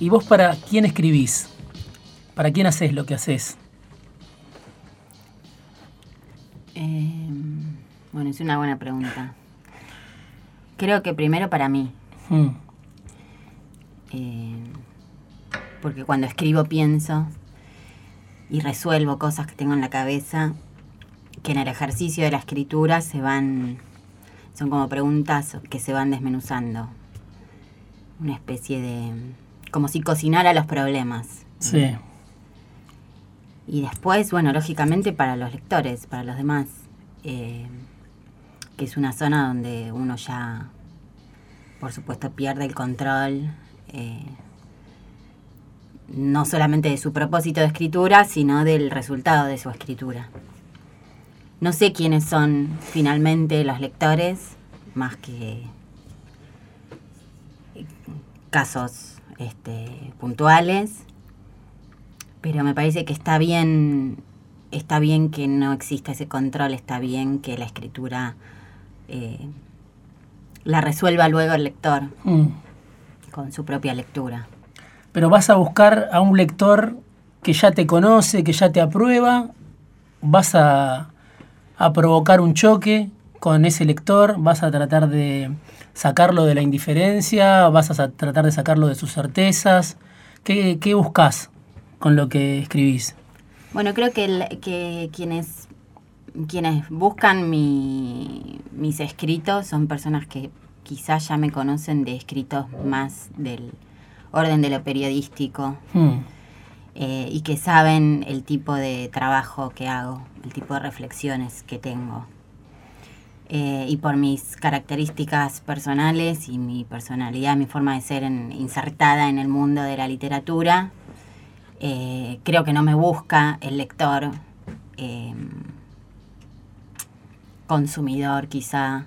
¿Y vos para quién escribís? ¿Para quién haces lo que haces? Eh, bueno, es una buena pregunta. Creo que primero para mí. Mm, Eh, porque cuando escribo pienso y resuelvo cosas que tengo en la cabeza que en el ejercicio de la escritura se van, son como preguntas que se van desmenuzando. Una especie de, como si cocinara los problemas. sí. Y después, bueno, lógicamente para los lectores, para los demás, eh, que es una zona donde uno ya, por supuesto, pierde el control, eh, no solamente de su propósito de escritura, sino del resultado de su escritura. No sé quiénes son finalmente los lectores, más que casos este, puntuales pero me parece que está bien está bien que no exista ese control está bien que la escritura eh, la resuelva luego el lector Mm. con su propia lectura Pero vas a buscar a un lector que ya te conoce, que ya te aprueba, vas a, a provocar un choque con ese lector, vas a tratar de sacarlo de la indiferencia, vas a tratar de sacarlo de sus certezas. ¿Qué, qué buscas con lo que escribís? bueno creo que, el- que quienes quienes buscan mi- mis escritos son personas que quizás ya me conocen de escritos más del orden de lo periodístico Mm, eh, y que saben el tipo de trabajo que hago, el tipo de reflexiones que tengo. Eh, y por mis características personales y mi personalidad, mi forma de ser en- insertada en el mundo de la literatura, eh, creo que no me busca el lector eh, consumidor quizá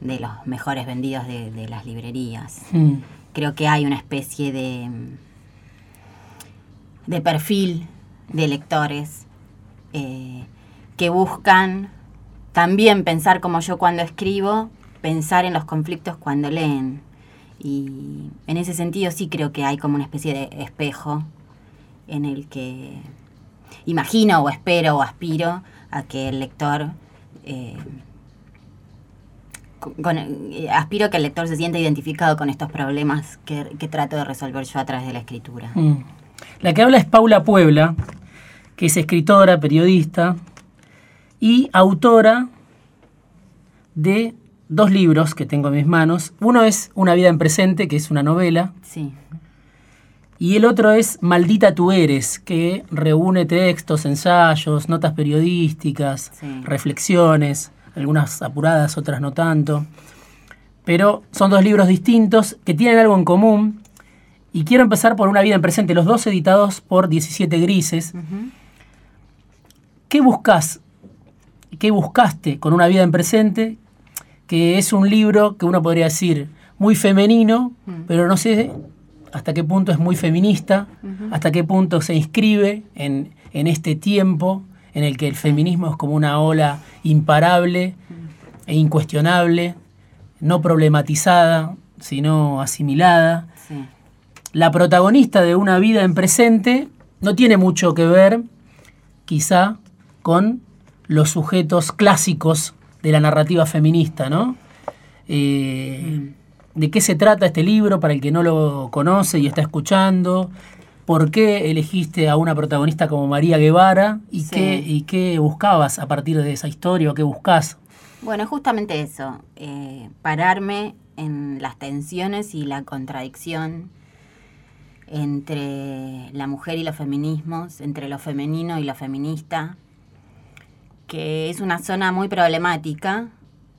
de los mejores vendidos de, de las librerías. Mm, creo que hay una especie de, de perfil de lectores eh, que buscan también pensar como yo cuando escribo, pensar en los conflictos cuando leen. Y en ese sentido sí creo que hay como una especie de espejo en el que imagino o espero o aspiro a que el lector eh, eh, aspiro a que el lector se sienta identificado con estos problemas que, que trato de resolver yo a través de la escritura. mm. La que habla es Paula Puebla, que es escritora, periodista y autora de dos libros que tengo en mis manos. Uno es Una vida en presente, que es una novela, Sí, y el otro es Maldita tú eres, que reúne textos, ensayos, notas periodísticas, Sí. reflexiones, algunas apuradas, otras no tanto. Pero son dos libros distintos que tienen algo en común. Y quiero empezar por Una vida en presente, los dos editados por 17 Grises. ¿Qué buscas? ¿Qué buscaste con Una vida en presente? Que es un libro que uno podría decir muy femenino, Mm. pero no sé hasta qué punto es muy feminista, hasta qué punto se inscribe en, en este tiempo en el que el feminismo es como una ola imparable e incuestionable, no problematizada, sino asimilada. Sí, La protagonista de una vida en presente no tiene mucho que ver, quizá, con los sujetos clásicos de la narrativa feminista, ¿no? Eh, ¿De qué se trata este libro para el que no lo conoce y está escuchando? ¿Por qué elegiste a una protagonista como María Guevara? ¿Y, Sí. qué, y qué buscabas a partir de esa historia o qué buscas? Bueno, justamente eso, eh, pararme en las tensiones y la contradicción entre la mujer y los feminismos, entre lo femenino y lo feminista, que es una zona muy problemática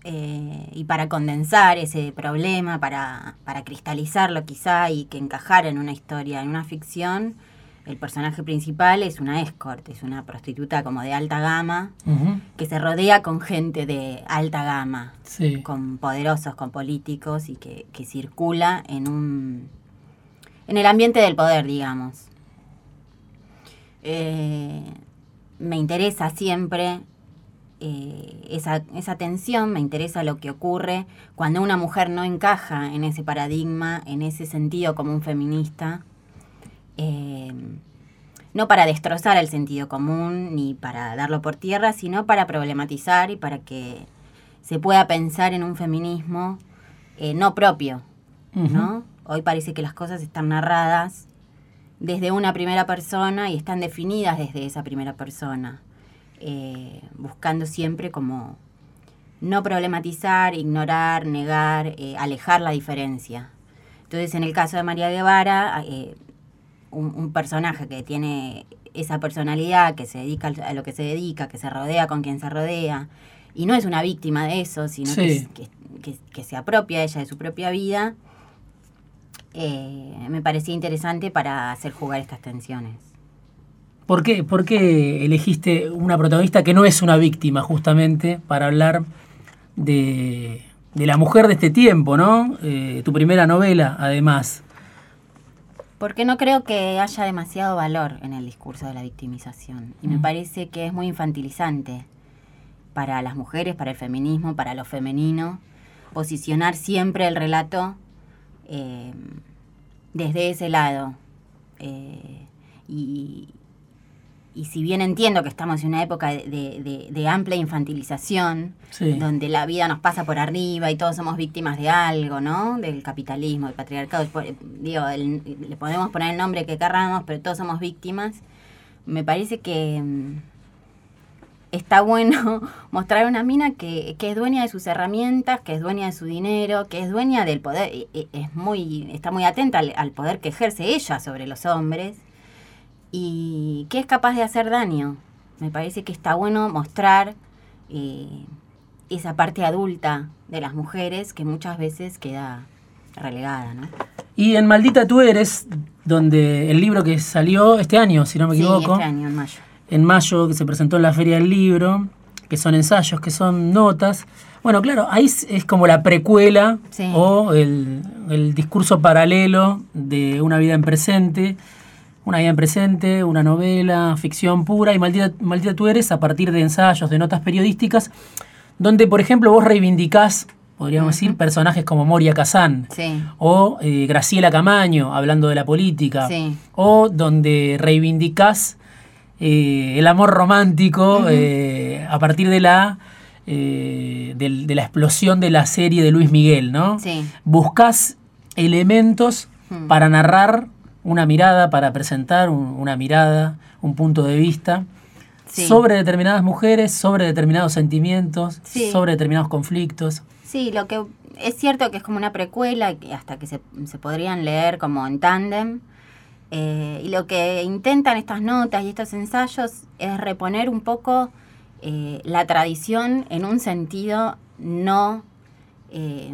eh, y para condensar ese problema, para, para cristalizarlo quizá y que encajara en una historia, en una ficción, el personaje principal es una escort, es una prostituta como de alta gama, que se rodea con gente de alta gama, Sí. con poderosos, con políticos y que, que circula en un en el ambiente del poder, digamos. Eh, me interesa siempre eh, esa, esa tensión, me interesa lo que ocurre cuando una mujer no encaja en ese paradigma, en ese sentido como un feminista, eh, no para destrozar el sentido común ni para darlo por tierra, sino para problematizar y para que se pueda pensar en un feminismo eh, no propio, ¿no? Hoy parece que las cosas están narradas desde una primera persona y están definidas desde esa primera persona, eh, buscando siempre como no problematizar, ignorar, negar, eh, alejar la diferencia. Entonces, en el caso de María Guevara, eh, un, un personaje que tiene esa personalidad, que se dedica a lo que se dedica, que se rodea con quien se rodea, y no es una víctima de eso, sino que, Sí. que- que- que se apropia ella de su propia vida, me parecía interesante para hacer jugar estas tensiones. ¿Por qué, por qué elegiste una protagonista que no es una víctima, justamente, para hablar de, de la mujer de este tiempo, ¿no? Eh, tu primera novela, además. Porque no creo que haya demasiado valor en el discurso de la victimización. Y me Mm. parece que es muy infantilizante para las mujeres, para el feminismo, para lo femenino, posicionar siempre el relato eh, desde ese lado. Eh, y, y si bien entiendo que estamos en una época de, de- amplia infantilización, Sí. donde la vida nos pasa por arriba y todos somos víctimas de algo, ¿no? Del capitalismo, del patriarcado. Digo, el- le podemos poner el nombre que querramos, pero todos somos víctimas. Me parece que mm, está bueno mostrar una mina que, que es dueña de sus herramientas, que es dueña de su dinero, que es dueña del poder, es muy, está muy atenta al, al poder que ejerce ella sobre los hombres y que es capaz de hacer daño. Me parece que está bueno mostrar eh, esa parte adulta de las mujeres que muchas veces queda relegada, ¿no? Y en Maldita tú eres, donde el libro que salió este año, si no me Sí, equivoco, este año, en mayo. en mayo, que se presentó en la Feria del Libro, que son ensayos, que son notas. Bueno, claro, ahí es, es como la precuela Sí. o el, el discurso paralelo de una vida en presente. Una vida en presente, una novela, ficción pura y Maldita, Maldita tú eres a partir de ensayos, de notas periodísticas, donde, por ejemplo, vos reivindicás, podríamos decir, personajes como Moria Kazán Sí, o eh, Graciela Camaño hablando de la política, Sí. o donde reivindicás eh, el amor romántico eh, a partir de la, de la explosión de la serie de Luis Miguel, ¿no? sí. Buscás elementos Mm. para narrar una mirada, para presentar un- una mirada, un punto de vista Sí. sobre determinadas mujeres, sobre determinados sentimientos, Sí. sobre determinados conflictos. Sí, lo que es cierto que es como una precuela, hasta que se, se podrían leer como en tándem. eh, y lo que intentan estas notas y estos ensayos es reponer un poco eh, la tradición en un sentido no... eh,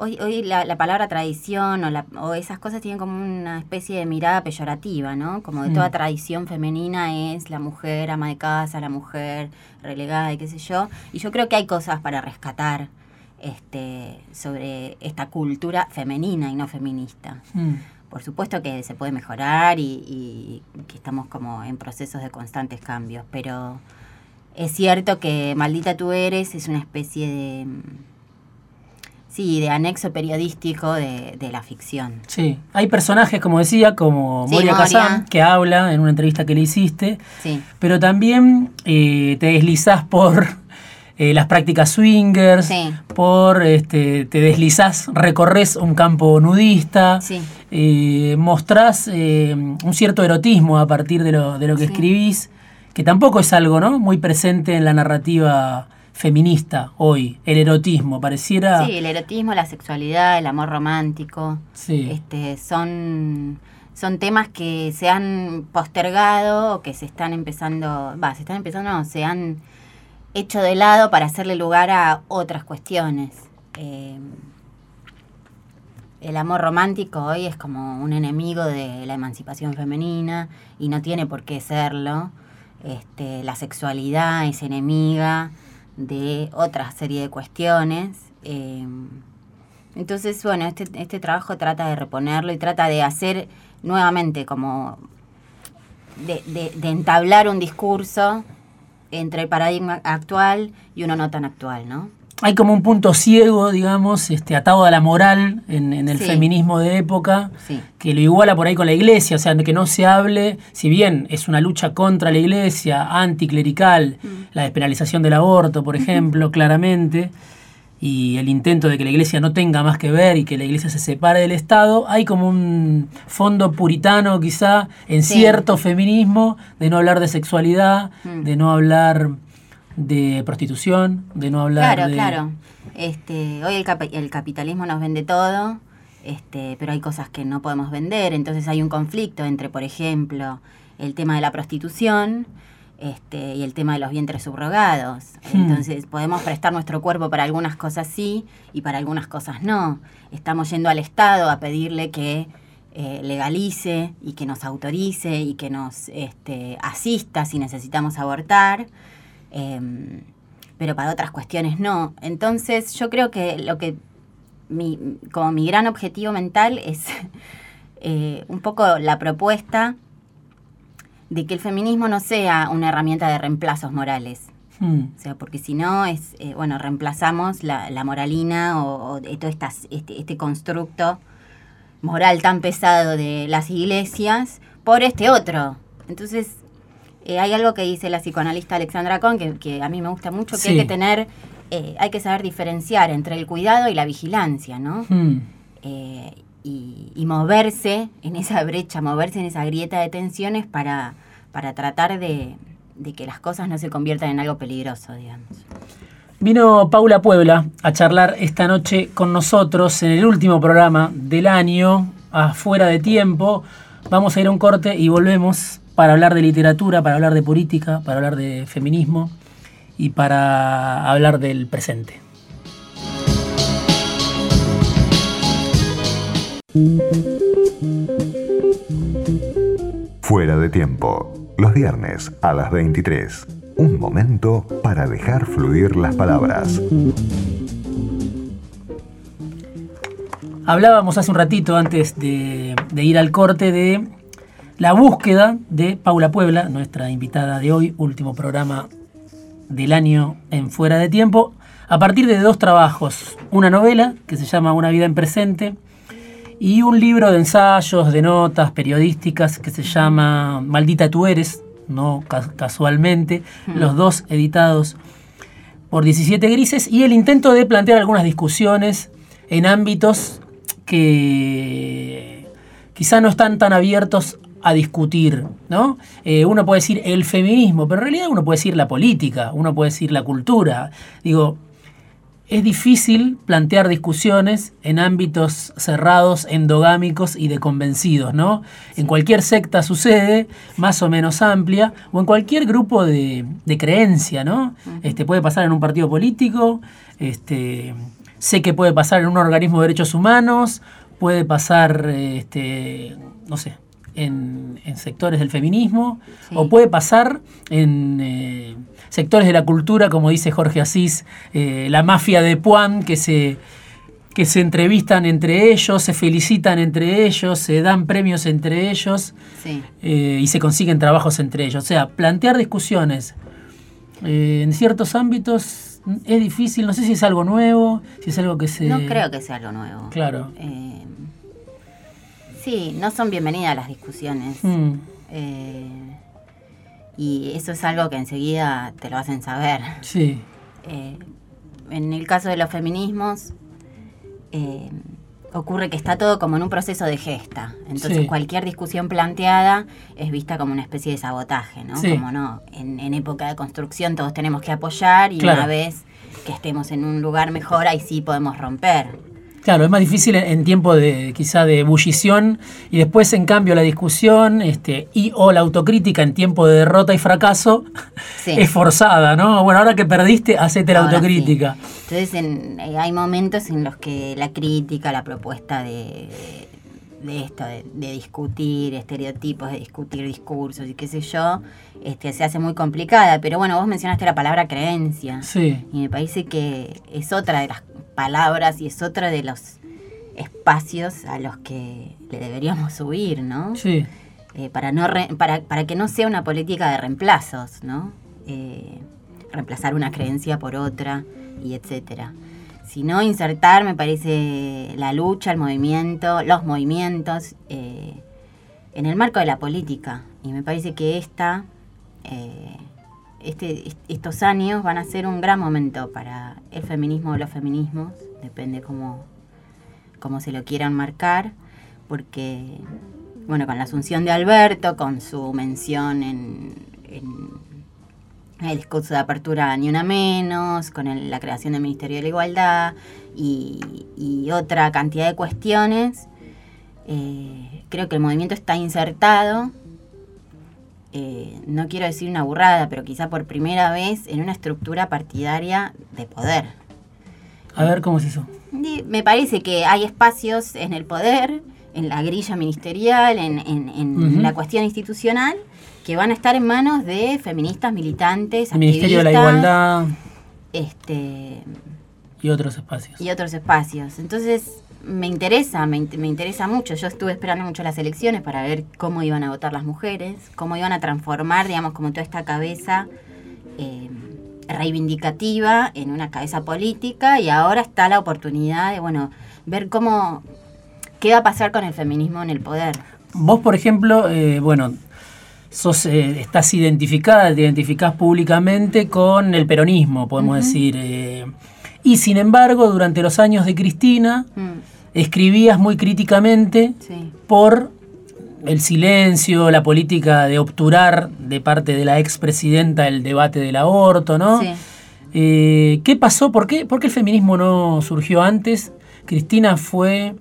hoy hoy la, la palabra tradición o, la- o esas cosas tienen como una especie de mirada peyorativa, ¿no? Como de Mm. toda tradición femenina es la mujer ama de casa, la mujer relegada y qué sé yo. Y yo creo que hay cosas para rescatar este, sobre esta cultura femenina y no feminista. Mm. Por supuesto que se puede mejorar y, y que estamos como en procesos de constantes cambios, pero es cierto que Maldita tú eres es una especie de... Sí, de anexo periodístico de, de la ficción. Sí, hay personajes, como decía, como Sí, Moria Moria. Kazan, que habla en una entrevista que le hiciste, Sí, pero también eh, te deslizás por eh, las prácticas swingers, Sí. por, este, te deslizás, recorres un campo nudista, eh, mostrás eh, un cierto erotismo a partir de lo, de lo que escribís, que tampoco es algo ¿no? muy presente en la narrativa feminista hoy, el erotismo, pareciera... sí, el erotismo, la sexualidad, el amor romántico, Sí. este, son, son temas que se han postergado o que se están empezando, va, se están empezando, no, se han hecho de lado para hacerle lugar a otras cuestiones. Eh, el amor romántico hoy es como un enemigo de la emancipación femenina y no tiene por qué serlo. Este, la sexualidad es enemiga de otra serie de cuestiones. Eh, entonces, bueno, este, este trabajo trata de reponerlo y trata de hacer nuevamente como de, de- de entablar un discurso entre el paradigma actual y uno no tan actual, ¿no? Hay como un punto ciego, digamos, este, atado a la moral en, en el Sí. feminismo de época, Sí. que lo iguala por ahí con la iglesia, o sea, que no se hable, si bien es una lucha contra la iglesia, anticlerical, Mm. la despenalización del aborto, por ejemplo, claramente, y el intento de que la iglesia no tenga más que ver y que la iglesia se separe del Estado, hay como un fondo puritano quizá en Sí. cierto feminismo de no hablar de sexualidad, Mm. de no hablar de prostitución, de no hablar Claro, de... claro. Este, hoy el, el capitalismo nos vende todo, este, pero hay cosas que no podemos vender, entonces hay un conflicto entre, por ejemplo, el tema de la prostitución este, y el tema de los vientres subrogados. Hmm. Entonces podemos prestar nuestro cuerpo para algunas cosas sí y para algunas cosas no. Estamos yendo al Estado a pedirle que eh, legalice y que nos autorice y que nos este, asista si necesitamos abortar. Em, pero para otras cuestiones no. Entonces yo creo que lo que mi, como mi gran objetivo mental es eh, un poco la propuesta de que el feminismo no sea una herramienta de reemplazos morales. Hmm. O sea, porque si no es, eh, bueno, reemplazamos la, la moralina o, todo estas, este, este constructo moral tan pesado de las iglesias por este otro. Entonces, eh, hay algo que dice la psicoanalista Alexandra Kohn que, que a mí me gusta mucho, que Sí. hay que tener, eh, hay que saber diferenciar entre el cuidado y la vigilancia, ¿no? Hmm. Eh, y, y moverse en esa brecha, moverse en esa grieta de tensiones para, para tratar de, de que las cosas no se conviertan en algo peligroso, digamos. Vino Paula Puebla a charlar esta noche con nosotros en el último programa del año, afuera de tiempo. Vamos a ir a un corte y volvemos para hablar de literatura, para hablar de política, para hablar de feminismo y para hablar del presente. Fuera de tiempo, los viernes a las 23. Un momento para dejar fluir las palabras. Hablábamos hace un ratito antes de, de ir al corte de la búsqueda de Paula Puebla, nuestra invitada de hoy, último programa del año en Fuera de Tiempo, a partir de dos trabajos, una novela que se llama Una vida en presente y un libro de ensayos, de notas periodísticas que se llama Maldita tú eres, no ca- casualmente, los dos editados por 17 grises y el intento de plantear algunas discusiones en ámbitos que quizá no están tan abiertos a discutir, ¿no? Eh, uno puede decir el feminismo, pero en realidad uno puede decir la política, uno puede decir la cultura. Digo, es difícil plantear discusiones en ámbitos cerrados, endogámicos y de convencidos, ¿no? En cualquier secta sucede, más o menos amplia, o en cualquier grupo de, de creencia, ¿no? este, puede pasar en un partido político, este, sé que puede pasar en un organismo de derechos humanos, puede pasar, este, no sé, en, en sectores del feminismo, Sí. o puede pasar en eh, sectores de la cultura, como dice Jorge Asís, eh, la mafia de Puan, que se, que se entrevistan entre ellos, se felicitan entre ellos, se dan premios entre ellos Sí. eh, y se consiguen trabajos entre ellos. O sea, plantear discusiones en ciertos ámbitos es difícil, no sé si es algo nuevo, si es algo que se... No creo que sea algo nuevo. Claro. Eh, sí, no son bienvenidas las discusiones. Mm, Eh, y eso es algo que enseguida te lo hacen saber. sí, Eh, en el caso de los feminismos, eh, ocurre que está todo como en un proceso de gesta. Entonces Sí. cualquier discusión planteada es vista como una especie de sabotaje, ¿no? Sí. Como no, en, en época de construcción todos tenemos que apoyar y Claro. una vez que estemos en un lugar mejor, ahí sí podemos romper. Claro, es más difícil en, tiempo de quizá de ebullición y después en cambio la discusión este, y o la autocrítica en tiempo de derrota y fracaso Sí. es forzada, ¿no? Bueno, ahora que perdiste, hacete la Ahora autocrítica. sí. Entonces en- eh, hay momentos en los que la crítica, la propuesta de, de esto, de, de discutir estereotipos, de discutir discursos y qué sé yo, este, se hace muy complicada. Pero bueno, vos mencionaste la palabra creencia. Sí, Y me parece que es otra de las palabras y es otra de los espacios a los que le deberíamos subir, ¿no? sí, eh, para, no re- para, para que no sea una política de reemplazos, ¿no? Eh, reemplazar una creencia por otra. y etcétera. Sino insertar, me parece, la lucha, el movimiento, los movimientos eh, en el marco de la política. Y me parece que esta, eh, este, estos años van a ser un gran momento para el feminismo o los feminismos, depende cómo, cómo se lo quieran marcar, porque, bueno, con la asunción de Alberto, con su mención en, el discurso de apertura Ni Una Menos, con la creación del Ministerio de la Igualdad y, otra cantidad de cuestiones, eh, creo que el movimiento está insertado eh, no quiero decir una burrada, pero quizá por primera vez en una estructura partidaria de poder. A ver, ¿cómo es eso? Me parece que hay espacios en el poder, en la grilla ministerial, en, la cuestión institucional, que van a estar en manos de feministas, militantes, Ministerio de la Igualdad. Este, y otros espacios. Y otros espacios. Entonces, me interesa, me, interesa mucho. Yo estuve esperando mucho las elecciones para ver cómo iban a votar las mujeres, cómo iban a transformar, digamos, como toda esta cabeza eh, reivindicativa en una cabeza política y ahora está la oportunidad de, bueno, ver cómo, qué va a pasar con el feminismo en el poder. Vos, por ejemplo, eh, bueno, sos, eh, estás identificada, te identificás públicamente con el peronismo, podemos decir. y sin embargo, durante los años de Cristina, mm escribías muy críticamente por el silencio, la política de obturar de parte de la expresidenta el debate del aborto, ¿no? Eh, ¿Qué pasó? ¿Por qué, ¿Por qué el feminismo no surgió antes? Cristina fue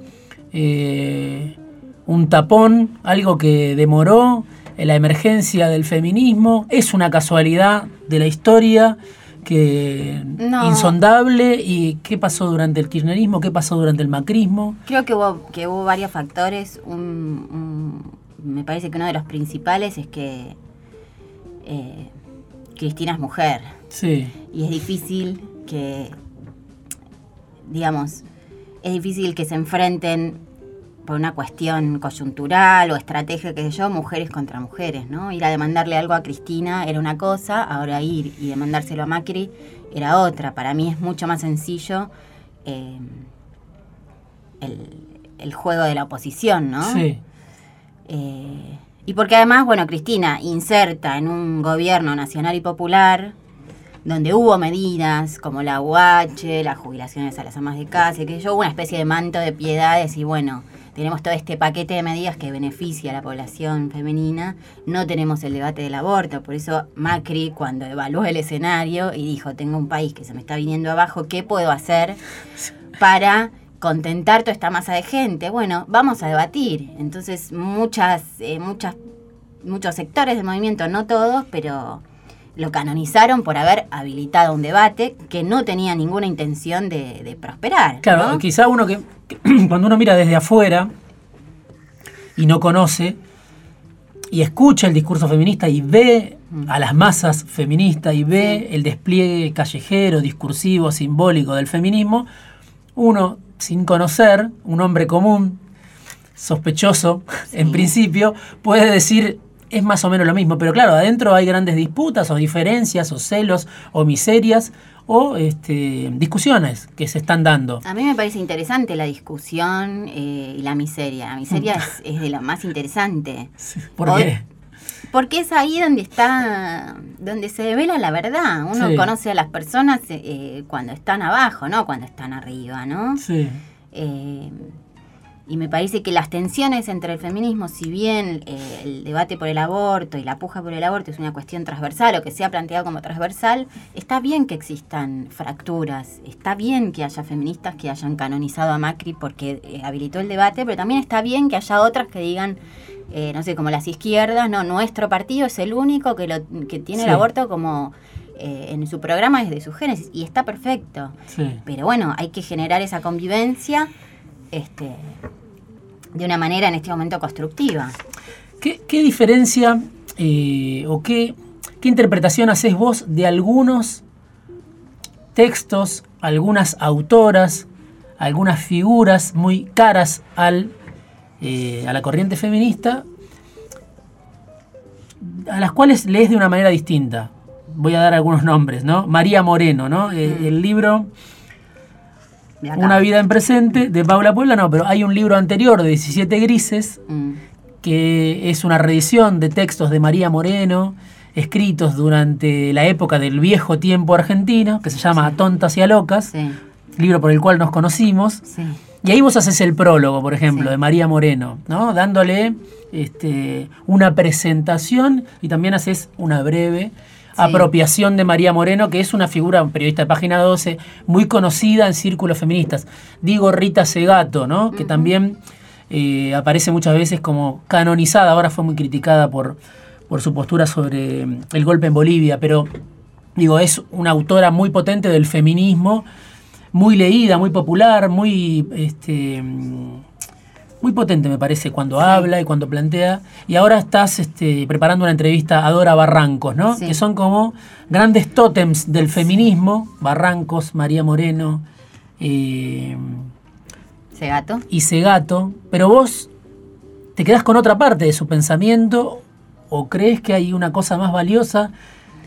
eh, un tapón, algo que demoró la emergencia del feminismo. Es una casualidad de la historia que insondable y qué pasó durante el kirchnerismo, qué pasó durante el macrismo. Creo que hubo, que hubo varios factores. me parece que uno de los principales es que eh, Cristina es mujer. Sí. Y es difícil que, digamos, es difícil que se enfrenten por una cuestión coyuntural o estrategia, que sé yo, mujeres contra mujeres, ¿no? Ir a demandarle algo a Cristina era una cosa, ahora ir y demandárselo a Macri era otra. Para mí es mucho más sencillo eh, el, juego de la oposición, ¿no? Sí. Eh, y porque además, bueno, Cristina inserta en un gobierno nacional y popular donde hubo medidas como la UH, las jubilaciones a las amas de casa, que yo, hubo una especie de manto de piedades y bueno, tenemos todo este paquete de medidas que beneficia a la población femenina, no tenemos el debate del aborto, por eso Macri cuando evaluó el escenario y dijo, tengo un país que se me está viniendo abajo, ¿qué puedo hacer para contentar toda esta masa de gente? Bueno, vamos a debatir. Entonces muchas, eh, muchas, muchos sectores del movimiento, no todos, pero lo canonizaron por haber habilitado un debate que no tenía ninguna intención de, prosperar. Claro, quizá uno que, cuando uno mira desde afuera y no conoce y escucha el discurso feminista y ve a las masas feministas y ve el despliegue callejero, discursivo, simbólico del feminismo, uno sin conocer, un hombre común, sospechoso en principio, puede decir es más o menos lo mismo, pero claro, adentro hay grandes disputas o diferencias o celos o miserias o este, discusiones que se están dando. A mí me parece interesante la discusión eh, y la miseria. La miseria es, de lo más interesante. ¿Por qué? Porque es ahí donde está, donde se devela la verdad. Uno conoce a las personas eh, cuando están abajo, no cuando están arriba, ¿no? Sí. Eh, y me parece que las tensiones entre el feminismo, si bien eh, el debate por el aborto y la puja por el aborto es una cuestión transversal o que sea planteado como transversal, está bien que existan fracturas, está bien que haya feministas que hayan canonizado a Macri porque eh, habilitó el debate, pero también está bien que haya otras que digan, eh, no sé, como las izquierdas, no, nuestro partido es el único que, lo, que tiene el aborto como en su programa desde su génesis y está perfecto. Pero bueno, hay que generar esa convivencia este, de una manera en este momento constructiva. ¿Qué, diferencia eh, o qué, interpretación haces vos de algunos textos, algunas autoras, algunas figuras muy caras al, eh, a la corriente feminista, a las cuales lees de una manera distinta? voy a dar algunos nombres, ¿no? María Moreno, ¿no? Eh, Mm. el libro. Una vida en presente de Paula Puebla, no, pero hay un libro anterior de 17 grises Mm, que es una reedición de textos de María Moreno, escritos durante la época del viejo tiempo argentino, que se llama A Tontas y a Locas, sí, libro por el cual nos conocimos. sí. Y ahí vos haces el prólogo, por ejemplo, Sí. de María Moreno, ¿no? Dándole este, una presentación y también haces una breve apropiación de María Moreno, que es una figura, un periodista de página 12, muy conocida en círculos feministas. Digo Rita Segato, ¿no? Que también eh, aparece muchas veces como canonizada, ahora fue muy criticada por, por su postura sobre mm, el golpe en Bolivia, pero digo, es una autora muy potente del feminismo, muy leída, muy popular, muy este mm, muy potente me parece cuando habla y cuando plantea. Y ahora estás este, preparando una entrevista a Dora Barrancos, ¿no? Sí. Que son como grandes tótems del feminismo. Barrancos, María Moreno eh, Ese gato. y Segato. Pero vos te quedás con otra parte de su pensamiento o crees que hay una cosa más valiosa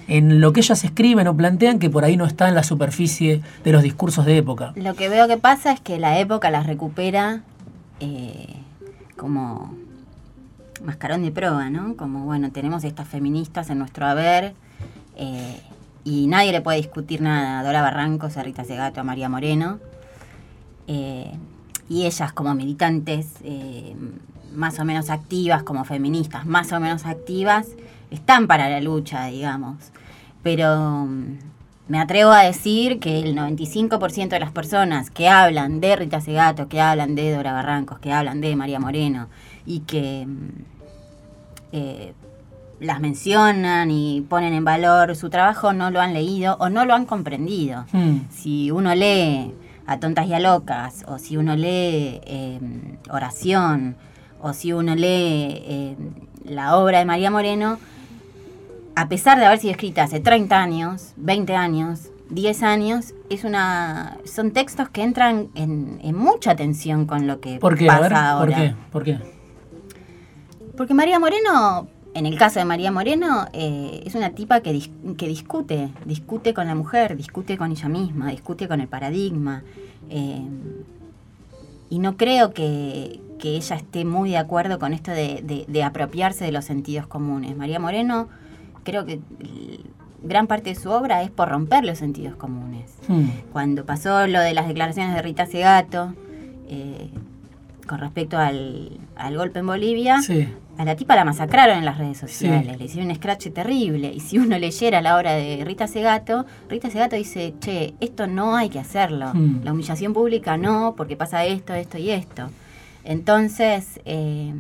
en lo que ellas escriben o plantean que por ahí no está en la superficie de los discursos de época. Lo que veo que pasa es que la época las recupera eh, como mascarón de prueba, ¿no? Como, bueno, tenemos estas feministas en nuestro haber eh, y nadie le puede discutir nada a Dora Barrancos, a Rita Segato, a María Moreno. Eh, y ellas como militantes más o menos activas, como feministas más o menos activas, están para la lucha, digamos. Pero mm, me atrevo a decir que el 95% de las personas que hablan de Rita Segato, que hablan de Dora Barrancos, que hablan de María Moreno y que mm, eh, las mencionan y ponen en valor su trabajo, no lo han leído o no lo han comprendido. Hmm. Si uno lee a tontas y a locas, o si uno lee eh, oración, o si uno lee eh, la obra de María Moreno, a pesar de haber sido escrita hace 30 años, 20 años, 10 años, es una, son textos que entran en, en mucha tensión con lo que ¿Por qué? A pasa ver, ahora. ¿por qué? ¿Por qué? Porque María Moreno, en el caso de María Moreno, eh, es una tipa que, dis- que discute, discute con la mujer, discute con ella misma, discute con el paradigma. eh, y no creo que, que ella esté muy de acuerdo con esto de, de- de apropiarse de los sentidos comunes. María Moreno, creo que gran parte de su obra es por romper los sentidos comunes Hmm. cuando pasó lo de las declaraciones de Rita Segato eh, con respecto al, al golpe en Bolivia, Sí. a la tipa la masacraron en las redes sociales, Sí. le hicieron un scratch terrible. Y si uno leyera la obra de Rita Segato, Rita Segato dice, che, esto no hay que hacerlo. Hmm. La humillación pública no, porque pasa esto, esto y esto. Entonces, eh,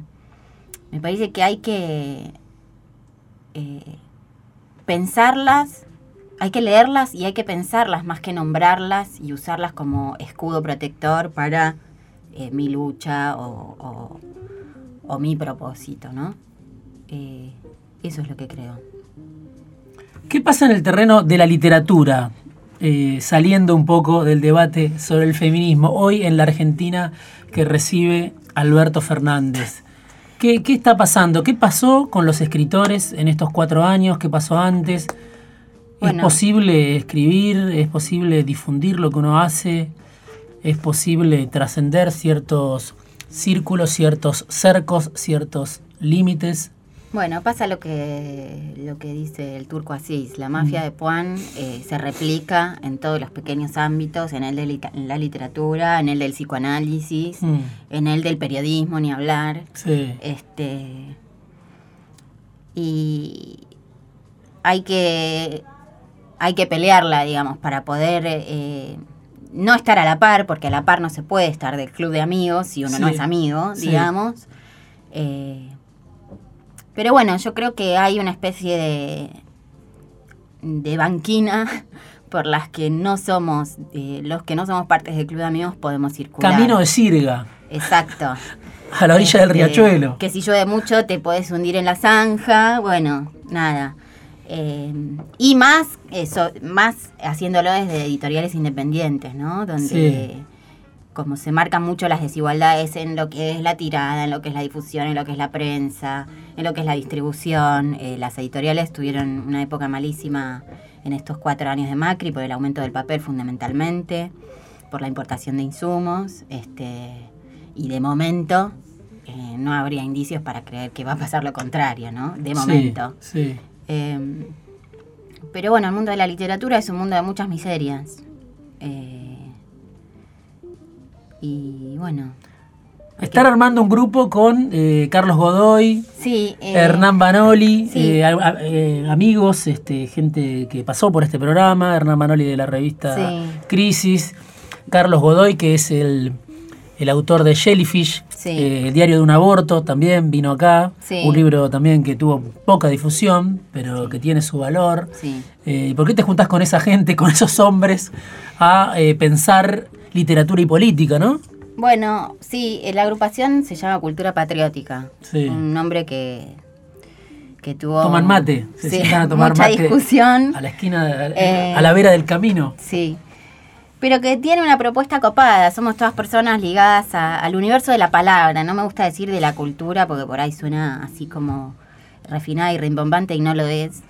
me parece que hay que eh, pensarlas, hay que leerlas y hay que pensarlas más que nombrarlas y usarlas como escudo protector para eh, mi lucha o, mi propósito, ¿no? Eh, eso es lo que creo. ¿Qué pasa en el terreno de la literatura? Eh, saliendo un poco del debate sobre el feminismo, hoy en la Argentina que recibe Alberto Fernández. ¿Qué, qué está pasando? ¿Qué pasó con los escritores en estos cuatro años? ¿Qué pasó antes? ¿Es posible escribir? ¿Es posible difundir lo que uno hace? ¿Es posible trascender ciertos círculos, ciertos cercos, ciertos límites? Bueno, pasa lo que, lo que dice el turco Asís. La mafia de Puan eh, se replica en todos los pequeños ámbitos, en el de en la literatura, en el del psicoanálisis, Mm, en el del periodismo, ni hablar. sí. Este. Y hay que. Hay que pelearla, digamos, para poder eh, no estar a la par, porque a la par no se puede estar del club de amigos si uno no Sí. es amigo, Sí. digamos. Eh, pero bueno, yo creo que hay una especie de, de banquina por las que no somos, eh, los que no somos partes del club de amigos podemos circular. Camino de Sirga, Exacto. a la orilla del Este, riachuelo. Que si llueve mucho te podés hundir en la zanja, bueno, nada. Eh, y más, eso, más haciéndolo desde editoriales independientes, ¿no? Donde como se marcan mucho las desigualdades en lo que es la tirada, en lo que es la difusión, en lo que es la prensa, en lo que es la distribución. Eh, las editoriales tuvieron una época malísima en estos cuatro años de Macri por el aumento del papel fundamentalmente, por la importación de insumos, este, y de momento eh, no habría indicios para creer que va a pasar lo contrario, ¿no? De momento. Sí, Eh, pero bueno, el mundo de la literatura es un mundo de muchas miserias. Eh, y bueno. Estar armando un grupo con eh, Carlos Godoy, Sí. eh, Hernán Banoli, sí. eh, a- a- amigos, este, gente que pasó por este programa, Hernán Banoli de la revista Sí. Crisis, Carlos Godoy, que es el, el autor de Jellyfish, Sí. eh, el diario de un aborto, también vino acá, Sí. un libro también que tuvo poca difusión, pero que tiene su valor. Eh, ¿y ¿Por qué te juntás con esa gente, con esos hombres, a eh, pensar literatura y política, no? Bueno, sí, eh, la agrupación se llama Cultura Patriótica. Sí. Un nombre que, que tuvo... Toman mate, se Sí, sientan a tomar mucha mate discusión. A la esquina, a, Eh, a la vera del camino. Sí. Pero que tiene una propuesta copada. Somos todas personas ligadas a- al universo de la palabra. No me gusta decir de la cultura porque por ahí suena así como refinada y rimbombante y no lo es.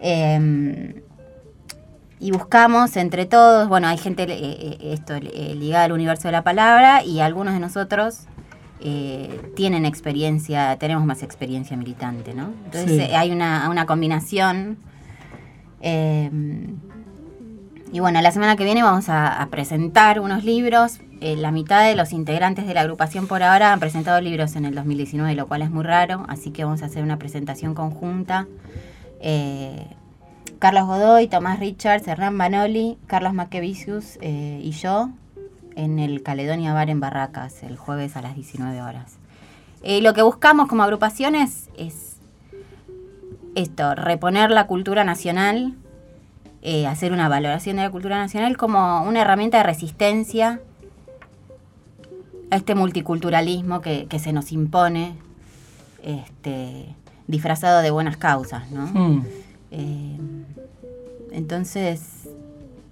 Eh, y buscamos entre todos, bueno, hay gente eh, eh, esto eh, ligada al universo de la palabra y algunos de nosotros eh, tienen experiencia, tenemos más experiencia militante, ¿no? Entonces Sí. hay una, una combinación. y bueno, la semana que viene vamos a, a presentar unos libros. La mitad de los integrantes de la agrupación por ahora han presentado libros en el 2019, lo cual es muy raro, así que vamos a hacer una presentación conjunta. Eh, Carlos Godoy, Tomás Richards, Hernán Banoli, Carlos Maquevicius eh, y yo en el Caledonia Bar en Barracas el jueves a las 19 horas. Eh, lo que buscamos como agrupaciones es esto, reponer la cultura nacional, eh, hacer una valoración de la cultura nacional como una herramienta de resistencia a este multiculturalismo que, que se nos impone, este, disfrazado de buenas causas, ¿no? Mm. Eh, entonces,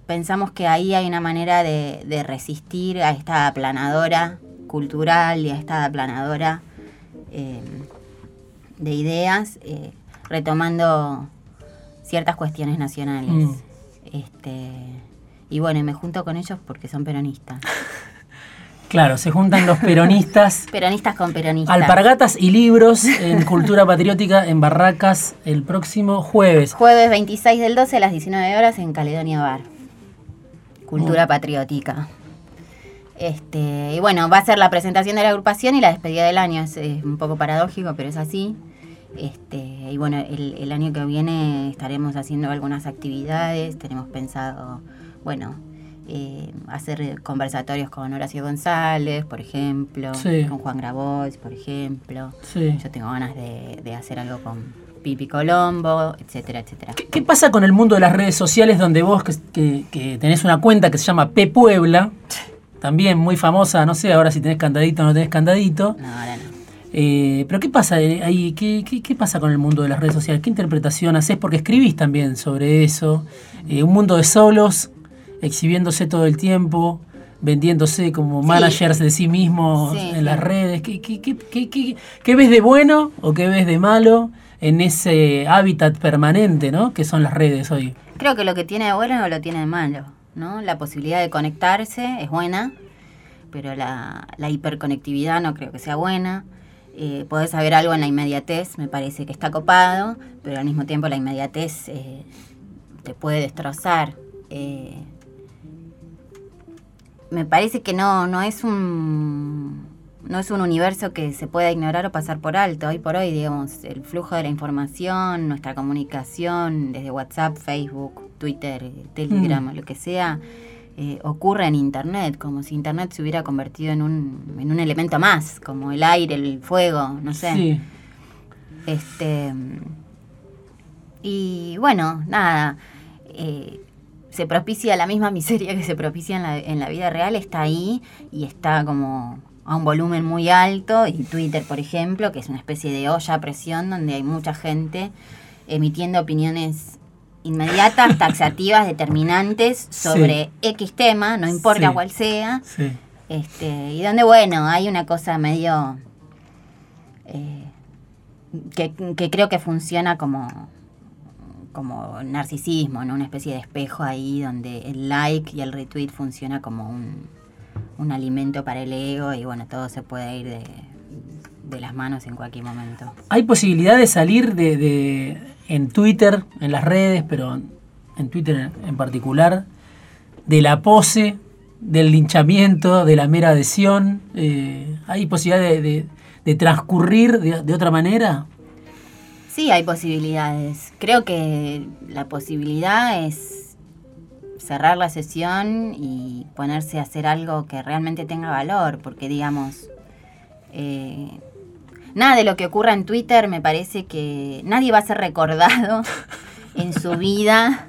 pensamos que ahí hay una manera de, de resistir a esta aplanadora cultural y a esta aplanadora eh, de ideas, eh, retomando ciertas cuestiones nacionales. Mm. Este, y bueno, y me junto con ellos porque son peronistas. Claro, se juntan los peronistas, Peronistas con peronistas. alpargatas y libros en Cultura Patriótica en Barracas el próximo jueves. Jueves 26 del 12 a las 19 horas en Caledonia Bar. Cultura patriótica. Este, y bueno, va a ser la presentación de la agrupación y la despedida del año. Es, es un poco paradójico, pero es así. Este, y bueno, el, el año que viene estaremos haciendo algunas actividades. Tenemos pensado, bueno, eh, hacer conversatorios con Horacio González, por ejemplo, Sí. con Juan Grabois, por ejemplo. Sí. Yo tengo ganas de, de hacer algo con Pipi Colombo, etcétera, etcétera. ¿Qué, qué pasa con el mundo de las redes sociales donde vos que, que- que tenés una cuenta que se llama P Puebla, también muy famosa, no sé ahora si tenés candadito o no tenés candadito, No, ahora no. eh, pero ¿qué pasa eh, ahí? ¿Qué, qué, qué pasa con el mundo de las redes sociales? ¿Qué interpretación haces? Porque escribís también sobre eso. Eh, un mundo de solos, exhibiéndose todo el tiempo, vendiéndose como Sí. managers de sí mismos Sí, en sí. las redes. ¿Qué, qué, qué, qué- qué- qué ves de bueno o qué ves de malo en ese hábitat permanente, ¿no? Que son las redes hoy. Creo que lo que tiene de bueno lo tiene de malo, ¿no? La posibilidad de conectarse es buena, pero la, la hiperconectividad no creo que sea buena. Eh, podés saber algo en la inmediatez, me parece que está copado, pero al mismo tiempo la inmediatez eh, te puede destrozar. Eh, me parece que no, no es un no es un universo que se pueda ignorar o pasar por alto. Hoy por hoy, digamos, el flujo de la información, nuestra comunicación desde WhatsApp, Facebook, Twitter, Telegram, o lo que sea, eh, ocurre en Internet, como si Internet se hubiera convertido en un, en un elemento más, como el aire, el fuego, no sé. Sí. Este y bueno, nada, eh, se propicia la misma miseria que se propicia en la, en la vida real, está ahí y está como a un volumen muy alto y Twitter, por ejemplo, que es una especie de olla a presión donde hay mucha gente emitiendo opiniones inmediatas, taxativas, determinantes sobre X tema, no importa Sí. cuál sea, Sí. Este, y donde, bueno, hay una cosa medio... eh, que, que creo que funciona como, como narcisismo, ¿no? Una especie de espejo ahí donde el like y el retweet funciona como un, un alimento para el ego y bueno, todo se puede ir de, de las manos en cualquier momento. ¿Hay posibilidad de salir de, de- en Twitter, en las redes, pero en Twitter en, particular, de la pose, del linchamiento, de la mera adhesión? Eh, ¿Hay posibilidad de, de- transcurrir de otra manera? Sí, hay posibilidades. Creo que la posibilidad es cerrar la sesión y ponerse a hacer algo que realmente tenga valor, porque digamos, eh, nada de lo que ocurra en Twitter me parece que nadie va a ser recordado en su vida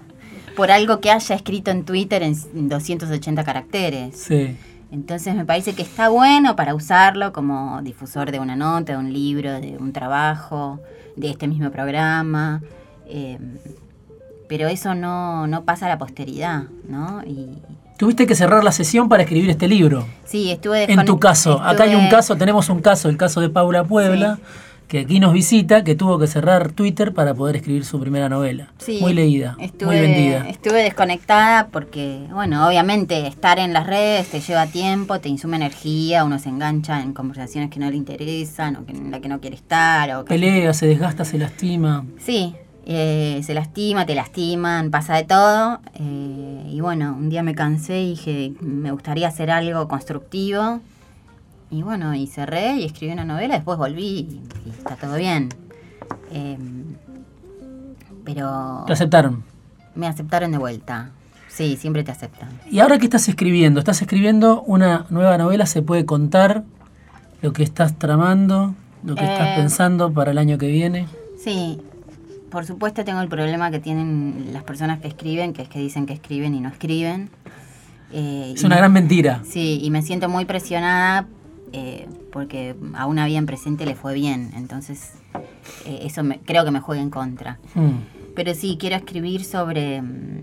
por algo que haya escrito en Twitter en 280 caracteres. Sí. Entonces me parece que está bueno para usarlo como difusor de una nota, de un libro, de un trabajo, de este mismo programa. eh, pero eso no, no pasa a la posteridad, ¿no? Y Tuviste que cerrar la sesión para escribir este libro. sí, estuve En tu caso, acá hay un caso, tenemos un caso, el caso de Paula Puebla, que aquí nos visita, que tuvo que cerrar Twitter para poder escribir su primera novela. Sí, muy leída, estuve, muy vendida. Estuve desconectada porque, bueno, obviamente estar en las redes te lleva tiempo, te insume energía, uno se engancha en conversaciones que no le interesan o que, en la que no quiere estar. O que, Pelea, se desgasta, se lastima. Sí, eh, se lastima, te lastiman, pasa de todo. eh, y bueno, un día me cansé y dije, me gustaría hacer algo constructivo. Y bueno, y cerré y escribí una novela, después volví y, y está todo bien. Eh, pero Te aceptaron. me aceptaron de vuelta. Sí, siempre te aceptan. ¿Y ahora qué estás escribiendo? ¿Estás escribiendo una nueva novela? ¿Se puede contar lo que estás tramando, lo que estás Eh. pensando para el año que viene? Sí, por supuesto tengo el problema que tienen las personas que escriben, que es que dicen que escriben y no escriben. Eh, Es y una me- gran mentira. Sí, y me siento muy presionada eh, porque a una vida en presente le fue bien, entonces eh, eso me- creo que me juega en contra. Mm. Pero sí, quiero escribir sobre mm,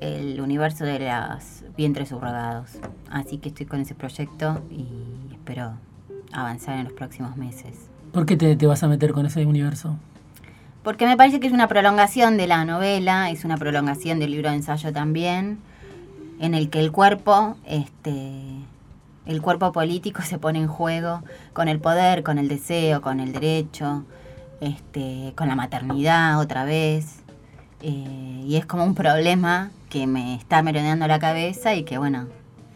el universo de los vientres subrogados, así que estoy con ese proyecto y espero avanzar en los próximos meses. ¿Por qué te, te vas a meter con ese universo? Porque me parece que es una prolongación de la novela, es una prolongación del libro de ensayo también, en el que el cuerpo, este, el cuerpo político se pone en juego con el poder, con el deseo, con el derecho, este, con la maternidad otra vez. eh, y es como un problema que me está merodeando la cabeza y que bueno,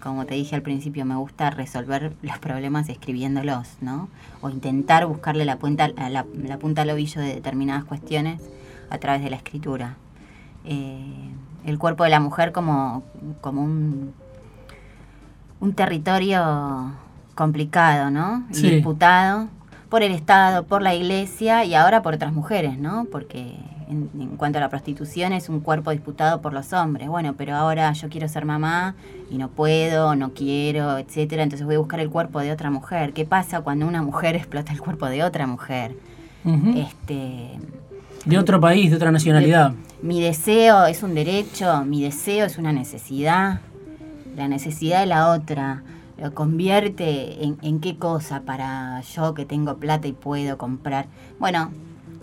como te dije al principio, me gusta resolver los problemas escribiéndolos, ¿no? O intentar buscarle la, punta, la punta al ovillo de determinadas cuestiones a través de la escritura. Eh, el cuerpo de la mujer como, como un, un territorio complicado, ¿no? Y Sí. disputado por el Estado, por la Iglesia y ahora por otras mujeres, ¿no? Porque en, en cuanto a la prostitución es un cuerpo disputado por los hombres. Bueno, pero ahora yo quiero ser mamá y no puedo, no quiero, etcétera. Entonces voy a buscar el cuerpo de otra mujer. ¿Qué pasa cuando una mujer explota el cuerpo de otra mujer? Este, De otro país, de otra nacionalidad. mi deseo es un derecho, mi deseo es una necesidad, la necesidad de la otra. Lo convierte en, en qué cosa para yo que tengo plata y puedo comprar. Bueno,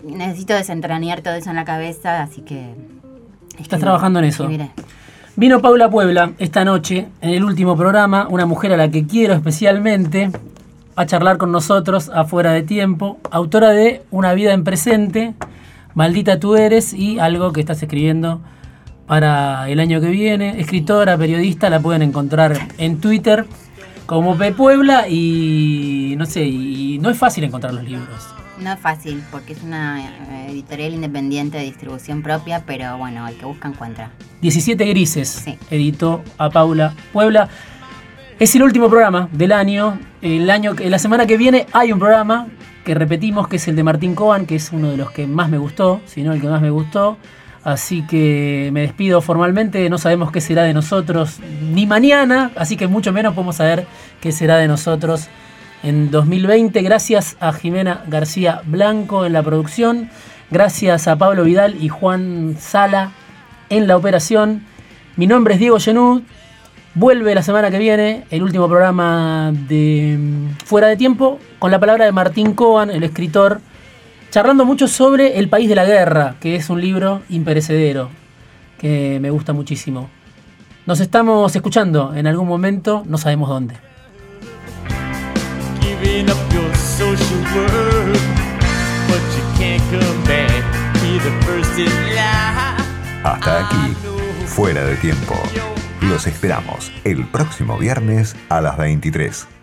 necesito desentrañar todo eso en la cabeza, así que... Estás trabajando en eso. Vino Paula Puebla esta noche en el último programa, una mujer a la que quiero especialmente, a charlar con nosotros afuera de tiempo, autora de Una vida en presente, Maldita tú eres y algo que estás escribiendo para el año que viene. Escritora, periodista, la pueden encontrar en Twitter como P Puebla y no sé, y no es fácil encontrar los libros. No es fácil, porque es una eh, editorial independiente de distribución propia, pero bueno, el que busca encuentra. 17 Grises Sí. editó a Paula Puebla. Es el último programa del año. El año la semana que viene hay un programa que repetimos que es el de Martín Coban, que es uno de los que más me gustó, si no el que más me gustó. Así que me despido formalmente, no sabemos qué será de nosotros ni mañana, así que mucho menos podemos saber qué será de nosotros en 2020. Gracias a Jimena García Blanco en la producción, gracias a Pablo Vidal y Juan Sala en la operación. Mi nombre es Diego Genud. Vuelve la semana que viene el último programa de mm, Fuera de Tiempo con la palabra de Martín Coan, el escritor, charlando mucho sobre El País de la Guerra, que es un libro imperecedero, que me gusta muchísimo. Nos estamos escuchando en algún momento, no sabemos dónde. Hasta aquí, fuera de tiempo. Los esperamos el próximo viernes a las 23.